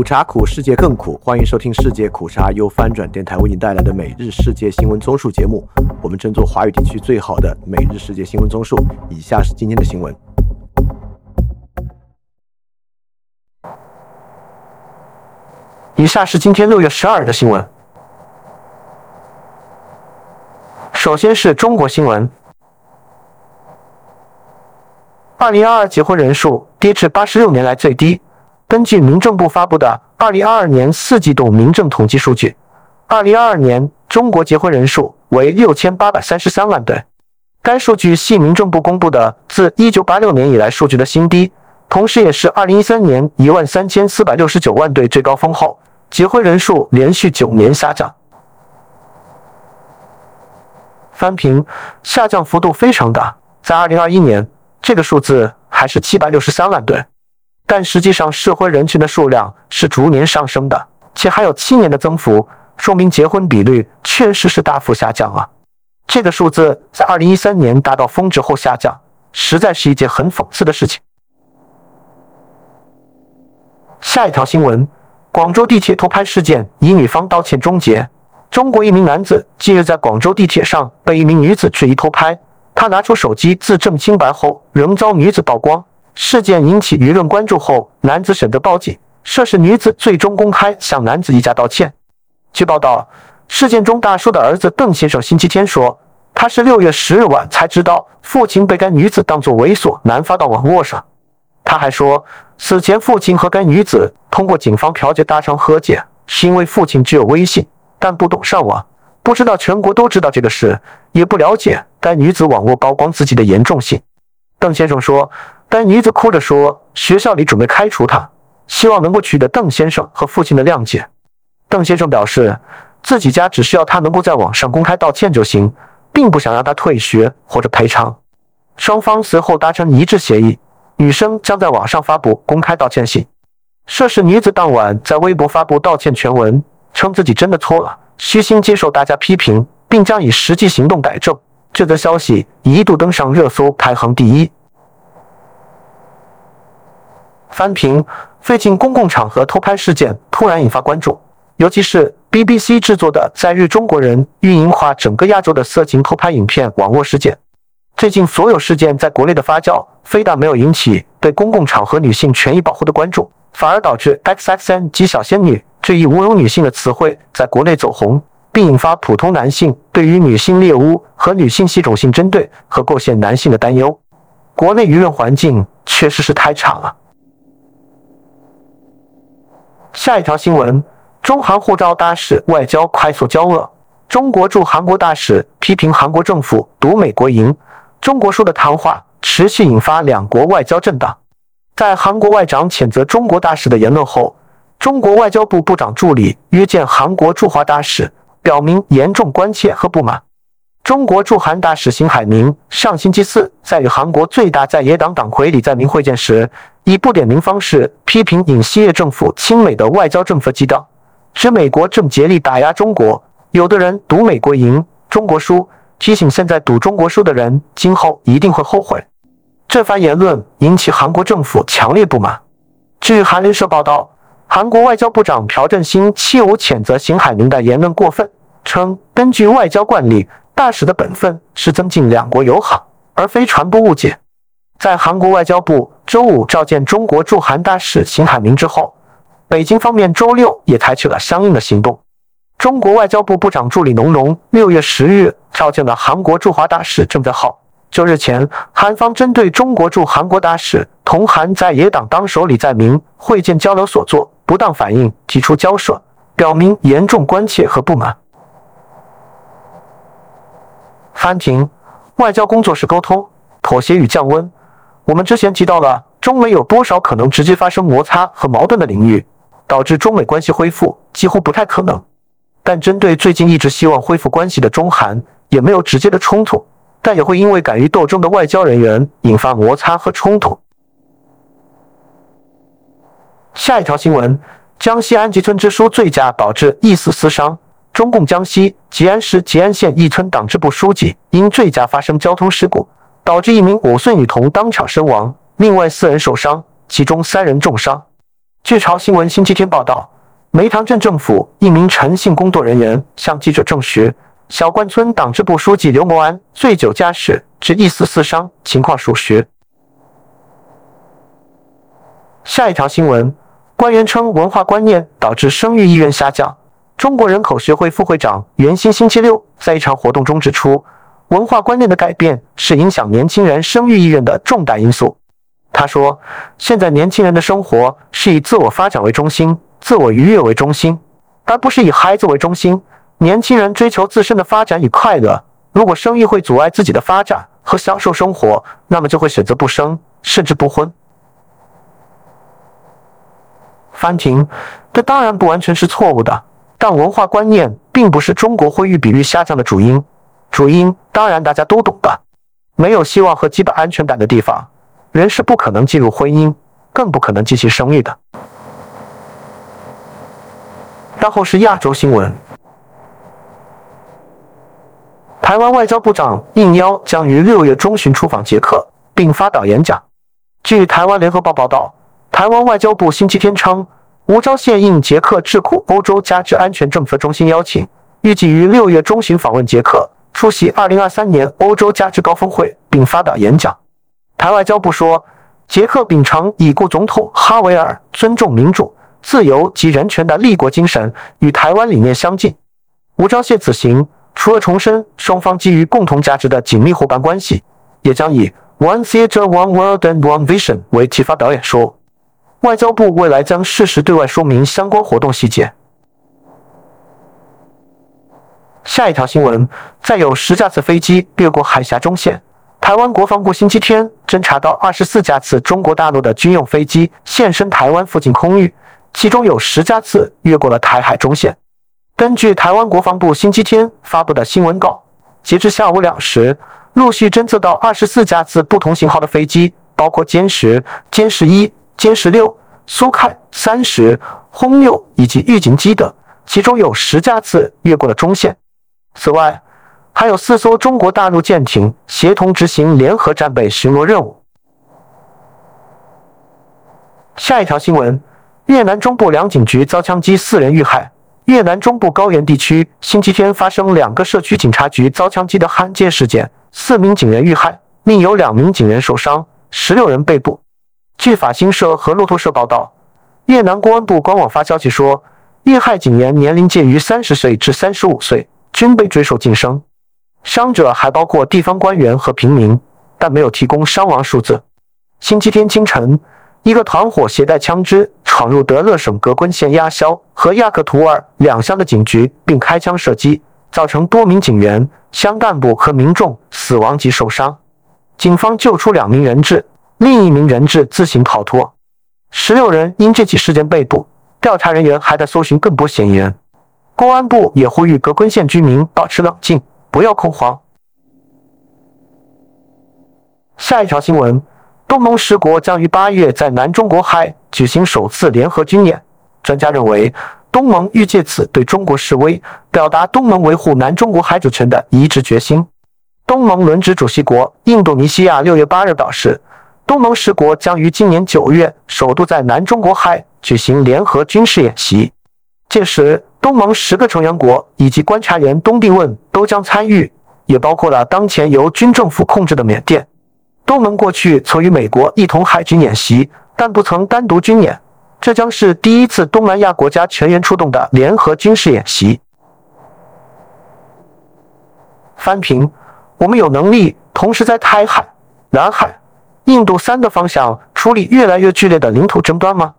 苦茶苦，世界更苦。欢迎收听世界苦茶由翻转电台为您带来的每日世界新闻综述节目。我们争做华语地区最好的每日世界新闻综述。以下是今天的新闻。以下是今天六月十二日的新闻。首先是中国新闻。二零二二结婚人数跌至八十六年来最低。根据民政部发布的二零二二年四季度民政统计数据，二零二二年中国结婚人数为六千八百三十三万对。该数据系民政部公布的自一九八六年以来数据的新低，同时也是二零一三年一万三千四百六十九万对最高峰后，结婚人数连续九年下降。翻平下降幅度非常大，在二零二一年，这个数字还是七百六十三万对，但实际上适婚人群的数量是逐年上升的，且还有七年的增幅，说明结婚比率确实是大幅下降啊。这个数字在二零一三年达到峰值后下降，实在是一件很讽刺的事情。下一条新闻：广州地铁偷拍事件以女方道歉终结。中国一名男子近日在广州地铁上被一名女子质疑偷拍，他拿出手机自证清白后，仍遭女子曝光。事件引起舆论关注后，男子选择报警。涉事女子最终公开向男子一家道歉。据报道，事件中大叔的儿子邓先生星期天说，他是六月十日晚才知道父亲被该女子当作猥琐男发到网络上。他还说，此前父亲和该女子通过警方调解达成和解，是因为父亲只有微信。但不懂上网，不知道全国都知道这个事，也不了解该女子网络曝光自己的严重性。邓先生说，该女子哭着说，学校里准备开除他，希望能够取得邓先生和父亲的谅解。邓先生表示，自己家只需要他能够在网上公开道歉就行，并不想让他退学或者赔偿。双方随后达成一致协议，女生将在网上发布公开道歉信。涉事女子当晚在微博发布道歉全文。称自己真的错了，虚心接受大家批评，并将以实际行动改正。这则消息一度登上热搜排行第一。翻评：最近公共场合偷拍事件突然引发关注，尤其是 BBC 制作的在日中国人运营化整个亚洲的色情偷拍影片网络事件。最近所有事件在国内的发酵，非但没有引起对公共场合女性权益保护的关注，反而导致 XXN 及小仙女。这一侮辱女性的词汇在国内走红，并引发普通男性对于女性猎巫和女性系统性针对和构陷男性的担忧。国内舆论环境确实是太差了。下一条新闻：中韩护照大使外交快速交恶。中国驻韩国大使批评韩国政府赌美国赢。中国说的谈话持续引发两国外交震荡。在韩国外长谴责中国大使的言论后。中国外交部部长助理约见韩国驻华大使，表明严重关切和不满。中国驻韩大使邢海明上星期四在与韩国最大在野党党魁李在明会见时，以不点名方式批评尹锡悦政府亲美的外交政策激荡，指美国正竭力打压中国，有的人赌美国赢，中国输，提醒现在赌中国输的人今后一定会后悔。这番言论引起韩国政府强烈不满。据韩联社报道。韩国外交部长朴正熙七五谴责邢海明的言论过分，称根据外交惯例，大使的本分是增进两国友好，而非传播误解。在韩国外交部周五召见中国驻韩大使邢海明之后，北京方面周六也采取了相应的行动。中国外交部部长助理农农六月十日召见了韩国驻华大使郑在浩。就日前，韩方针对中国驻韩国大使同韩在野党当首李在明会见交流所作。不当反应提出交涉，表明严重关切和不满。翻评：外交工作是沟通、妥协与降温。我们之前提到了中美有多少可能直接发生摩擦和矛盾的领域，导致中美关系恢复几乎不太可能。但针对最近一直希望恢复关系的中韩，也没有直接的冲突，但也会因为敢于斗争的外交人员引发摩擦和冲突。下一条新闻：江西安吉村支书醉驾导致一死四伤。中共江西吉安市吉安县一村党支部书记因醉驾发生交通事故，导致一名五岁女童当场身亡，另外四人受伤，其中三人重伤。据朝新闻星期天报道，梅塘镇政府一名诚信工作人员向记者证实，小关村党支部书记刘某安醉酒驾驶致一死四伤，情况属实。下一条新闻，官员称文化观念导致生育意愿下降。中国人口学会副会长袁鑫星期六在一场活动中指出，文化观念的改变是影响年轻人生育意愿的重大因素。他说：“现在年轻人的生活是以自我发展为中心，自我愉悦为中心，而不是以孩子为中心。年轻人追求自身的发展与快乐，如果生育会阻碍自己的发展和享受生活，那么就会选择不生，甚至不婚。”翻庭，这当然不完全是错误的，但文化观念并不是中国婚育比率下降的主因。主因当然大家都懂的，没有希望和基本安全感的地方。人是不可能进入婚姻，更不可能进行生育的。然后是亚洲新闻：台湾外交部长应邀将于六月中旬出访捷克，并发表演讲。据台湾联合报报道，台湾外交部星期天称，吴钊燮应捷克智库欧洲加之安全政策中心邀请，预计于六月中旬访问捷克，出席二零二三年欧洲加之高峰会，并发表演讲。台外交部说，捷克秉承已故总统哈维尔尊重民主、自由及人权的立国精神，与台湾理念相近。吴钊燮此行除了重申双方基于共同价值的紧密伙伴关系，也将以 One Theater, One World and One Vision 为启发表演说。外交部未来将适时对外说明相关活动细节。下一条新闻，再有十架次飞机掠过海峡中线。台湾国防部星期天侦查到二十四架次中国大陆的军用飞机现身台湾附近空域，其中有十架次越过了台海中线。根据台湾国防部星期天发布的新闻稿，截至下午两时，陆续侦测到二十四架次不同型号的飞机，包括歼十、歼十一、歼十六、苏凯三十、轰六以及预警机等，其中有十架次越过了中线。此外，还有四艘中国大陆舰艇协同执行联合战备巡逻任务。下一条新闻：越南中部两警局遭枪击，四人遇害。越南中部高原地区星期天发生两个社区警察局遭枪击的罕见事件，四名警员遇害，另有两名警员受伤，十六人被捕。据法新社和路透社报道，越南公安部官网发消息说，遇害警员年龄介于三十岁至三十五岁，均被追授晋升。伤者还包括地方官员和平民，但没有提供伤亡数字。星期天清晨，一个团伙携带枪支闯入德勒省格昆县亚肖和亚克图尔两乡的警局，并开枪射击，造成多名警员、乡干部和民众死亡及受伤。警方救出两名人质，另一名人质自行逃脱。十六人因这起事件被捕，调查人员还在搜寻更多嫌疑人。公安部也呼吁格昆县居民保持冷静。不要恐慌。下一条新闻：东盟十国将于八月在南中国海举行首次联合军演。专家认为，东盟欲借此对中国示威，表达东盟维护南中国海主权的一致决心。东盟轮值主席国印度尼西亚六月八日表示，东盟十国将于今年九月首度在南中国海举行联合军事演习，届时。东盟十个成员国以及观察员东帝汶都将参与，也包括了当前由军政府控制的缅甸。东盟过去曾与美国一同海军演习，但不曾单独军演，这将是第一次东南亚国家全员出动的联合军事演习。翻平，我们有能力同时在台海、南海、印度三个方向处理越来越剧烈的领土争端吗？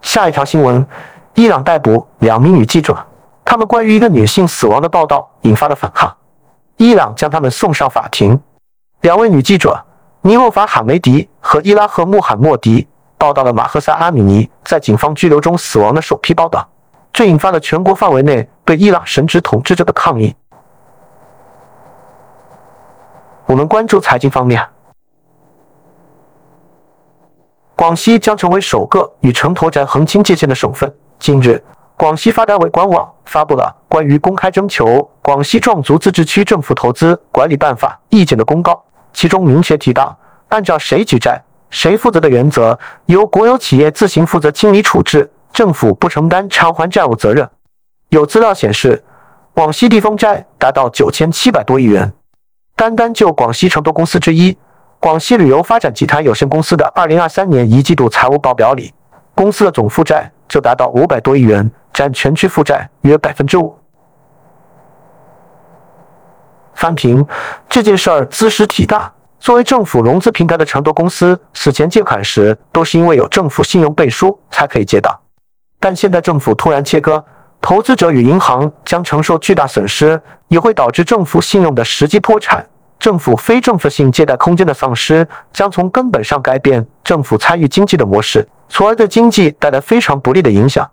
下一条新闻：伊朗逮捕两名女记者，他们关于一个女性死亡的报道引发了反抗。伊朗将他们送上法庭。两位女记者尼洛法·哈梅迪和伊拉赫·穆罕默迪报道了马赫萨·阿米尼在警方拘留中死亡的首批报道，这引发了全国范围内对伊朗神职统治者的抗议。我们关注财经方面。广西将成为首个与城投债横清界限的省份。近日，广西发改委官网发布了关于公开征求《广西壮族自治区政府投资管理办法》意见的公告，其中明确提到，按照谁举债、谁负责的原则由国有企业自行负责清理处置，政府不承担偿还债务责任。有资料显示，广西地方债达到九千七百多亿元。单单就广西成都公司之一广西旅游发展集团有限公司的二零二三年一季度财务报表里，公司的总负债就达到五百多亿元，占全区负债约百分之五。翻平这件事儿兹事体大。作为政府融资平台的成都公司，此前借款时都是因为有政府信用背书才可以借的，但现在政府突然切割，投资者与银行将承受巨大损失，也会导致政府信用的实际破产，政府非政府性借贷空间的丧失，将从根本上改变政府参与经济的模式，从而对经济带来非常不利的影响。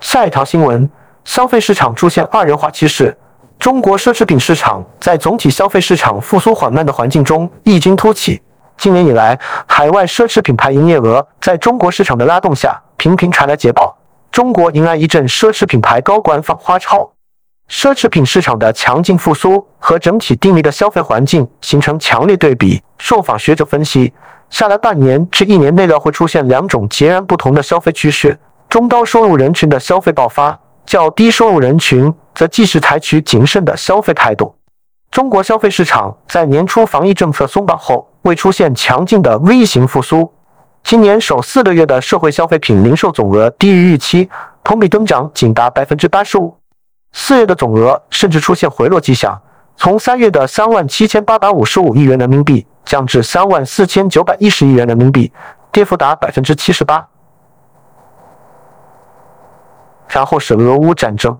下一条新闻。消费市场出现二元化趋势，中国奢侈品市场在总体消费市场复苏缓慢的环境中异军突起。今年以来，海外奢侈品牌营业额在中国市场的拉动下，频频传来捷报，中国迎来一阵奢侈品牌高管访华潮。奢侈品市场的强劲复苏和整体低迷的消费环境形成强烈对比。受访学者分析，下来半年至一年内料会出现两种截然不同的消费趋势：中高收入人群的消费爆发。较低收入人群则继续采取谨慎的消费态度。中国消费市场在年初防疫政策松绑后，未出现强劲的 V 型复苏。今年首四个月的社会消费品零售总额低于预期，同比增长仅达百分之八十五。四月的总额甚至出现回落迹象，从三月的三万七千八百五十五亿元人民币降至三万四千九百一十亿元人民币，跌幅达百分之七十八。然后是俄乌战争。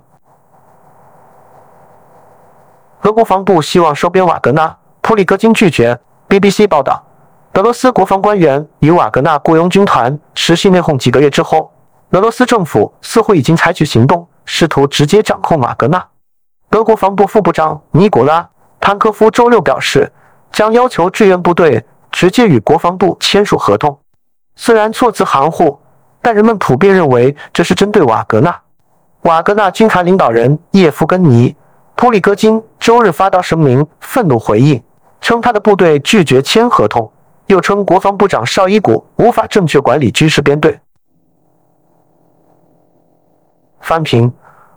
俄国防部希望收编瓦格纳，普里戈金拒绝。BBC 报道，俄罗斯国防官员与瓦格纳雇佣军团持续内讧几个月之后，俄罗斯政府似乎已经采取行动，试图直接掌控瓦格纳。德国防部副部长尼古拉·潘科夫周六表示，将要求志愿部队直接与国防部签署合同。虽然措辞含糊。但人们普遍认为这是针对瓦格纳。瓦格纳军团领导人叶夫根尼·普里戈金周日发到声明，愤怒回应，称他的部队拒绝签合同，又称国防部长绍伊古无法正确管理军事编队。翻平，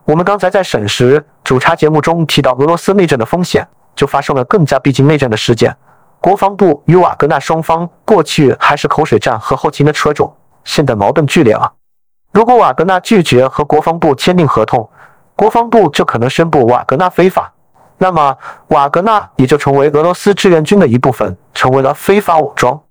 我们刚才在审时主查节目中提到俄罗斯内战的风险，就发生了更加逼近内战的事件。国防部与瓦格纳双方过去还是口水战和后勤的车种。现在矛盾剧烈了。如果瓦格纳拒绝和国防部签订合同，国防部就可能宣布瓦格纳非法，那么瓦格纳也就成为俄罗斯志愿军的一部分，成为了非法武装。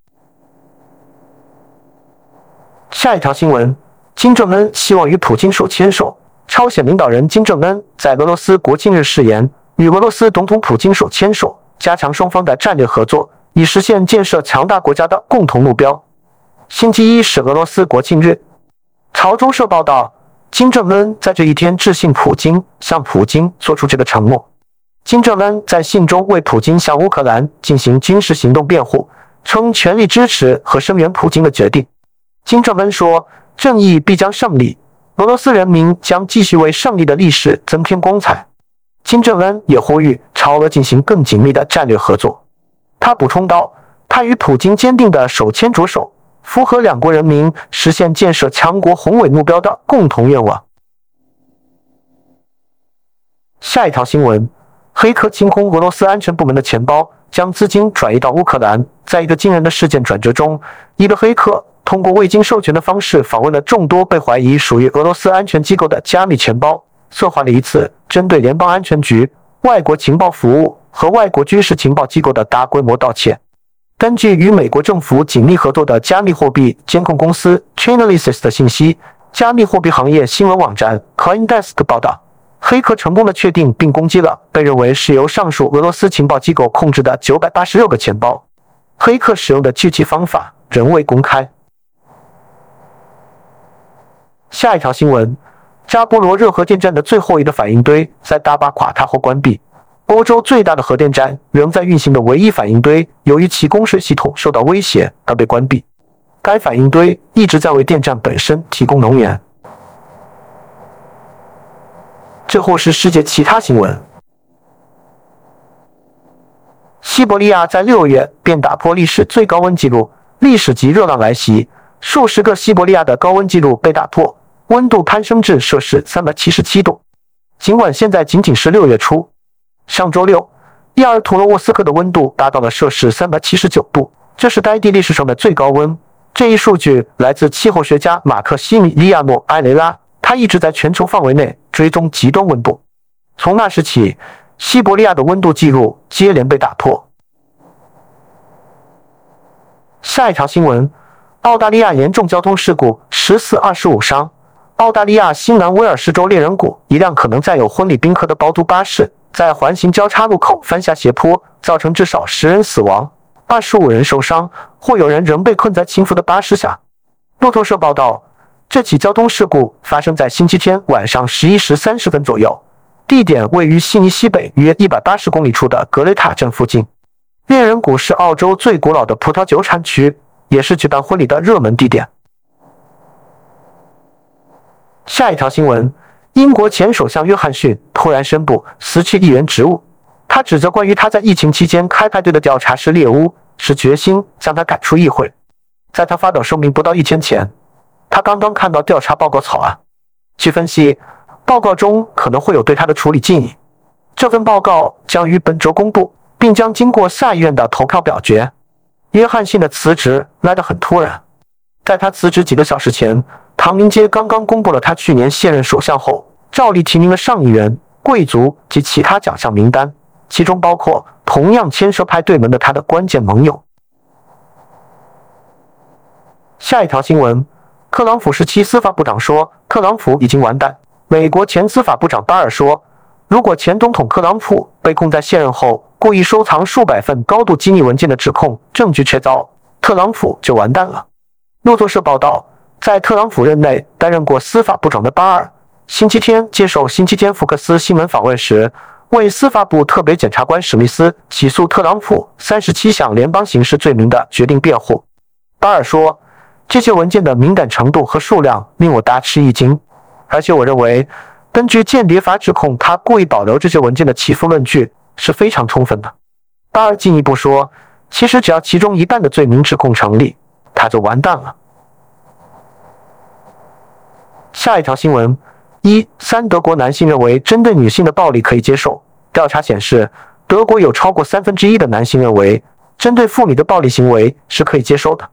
下一条新闻：金正恩希望与普京手牵手。朝鲜领导人金正恩在俄罗斯国庆日誓言，与俄罗斯总统普京手牵手，加强双方的战略合作，以实现建设强大国家的共同目标。星期一是俄罗斯国庆日。朝中社报道，金正恩在这一天致信普京，向普京做出这个承诺。金正恩在信中为普京向乌克兰进行军事行动辩护，称全力支持和声援普京的决定。金正恩说：“正义必将胜利，俄罗斯人民将继续为胜利的历史增添光彩。”金正恩也呼吁朝俄进行更紧密的战略合作。他补充道：“他与普京坚定的手牵着手。”符合两国人民实现建设强国宏伟目标的共同愿望。下一条新闻：黑客清空俄罗斯安全部门的钱包，将资金转移到乌克兰。在一个惊人的事件转折中，一个黑客通过未经授权的方式访问了众多被怀疑属于俄罗斯安全机构的加密钱包，策划了一次针对联邦安全局、外国情报服务和外国军事情报机构的大规模盗窃。根据与美国政府紧密合作的加密货币监控公司 Chainalysis 的信息，加密货币行业新闻网站 CoinDesk 报道，黑客成功的确定并攻击了被认为是由上述俄罗斯情报机构控制的九百八十六个钱包。黑客使用的具体方法仍未公开。下一条新闻：扎波罗热核电站的最后一个反应堆在大坝垮塌后关闭。欧洲最大的核电站仍在运行的唯一反应堆，由于其供水系统受到威胁而被关闭。该反应堆一直在为电站本身提供能源。最后是世界其他新闻：西伯利亚在六月便打破历史最高温纪录，历史级热浪来袭，数十个西伯利亚的高温纪录被打破，温度攀升至摄氏三百七十七度。尽管现在仅仅是六月初，上周六，亚尔图罗沃斯克的温度达到了摄氏三百七十九度，这是该地历史上的最高温。这一数据来自气候学家马克西米利亚诺·埃雷拉，他一直在全球范围内追踪极端温度。从那时起。西伯利亚的温度记录接连被打破。下一条新闻：澳大利亚严重交通事故，十四二十五伤。澳大利亚新南威尔士州猎人谷一辆可能载有婚礼宾客的包租巴士在环形交叉路口翻下斜坡，造成至少十人死亡，二十五人受伤，或有人仍被困在倾覆的巴士下。路透社报道，这起交通事故发生在星期天晚上十一时三十分左右。地点位于悉尼西北约一百八十公里处的格雷塔镇附近。猎人谷是澳洲最古老的葡萄酒产区，也是举办婚礼的热门地点。下一条新闻：英国前首相约翰逊突然宣布辞去议员职务。他指责关于他在疫情期间开派对的调查是猎巫，是决心将他赶出议会。在他发表声明不到一天前，他刚刚看到调查报告草案。据分析。报告中可能会有对他的处理建议。这份报告将于本周公布，并将经过下议院的投票表决。约翰逊的辞职来得很突然，在他辞职几个小时前，唐宁街刚刚公布了他去年卸任首相后，照例提名的上议员、贵族及其他奖项名单，其中包括同样牵涉派对门的他的关键盟友。下一条新闻：特朗普时期司法部长说，特朗普已经完蛋。美国前司法部长巴尔说：“如果前总统特朗普被控在卸任后故意收藏数百份高度机密文件的指控证据确凿，特朗普就完蛋了。”路透社报道，在特朗普任内担任过司法部长的巴尔，星期天接受星期天福克斯新闻访问时，为司法部特别检察官史密斯起诉特朗普三十七项联邦刑事罪名的决定辩护。巴尔说：“这些文件的敏感程度和数量令我大吃一惊。”而且我认为，根据间谍法指控他故意保留这些文件的起诉论据是非常充分的。巴尔进一步说，其实只要其中一半的罪名指控成立，他就完蛋了。下一条新闻：一三，德国男性认为针对女性的暴力可以接受。调查显示，德国有超过三分之一的男性认为针对妇女的暴力行为是可以接受的。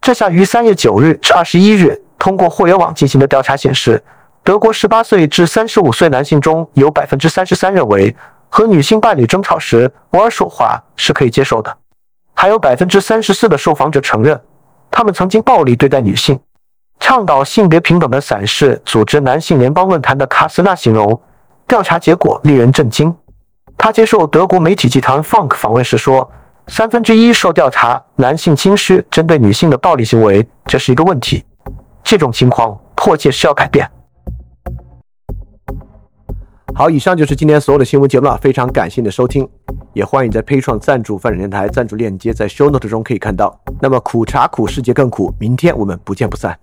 这项于三月九日至二十一日通过互联网进行的调查显示。德国十八岁至三十五岁男性中有百分之三十三认为和女性伴侣争吵时偶尔说话是可以接受的，还有百分之三十四的受访者承认他们曾经暴力对待女性。倡导性别平等的散式组织男性联邦论坛的卡斯纳形容调查结果令人震惊。他接受德国媒体集团 Funk 访问时说：“三分之一受调查男性轻视针对女性的暴力行为，这是一个问题。这种情况迫切需要改变。”好，以上就是今天所有的新闻节目了，非常感谢你的收听，也欢迎在配创赞助范展电台赞助链接在 Show Note 中可以看到。那么苦茶苦，世界更苦，明天我们不见不散。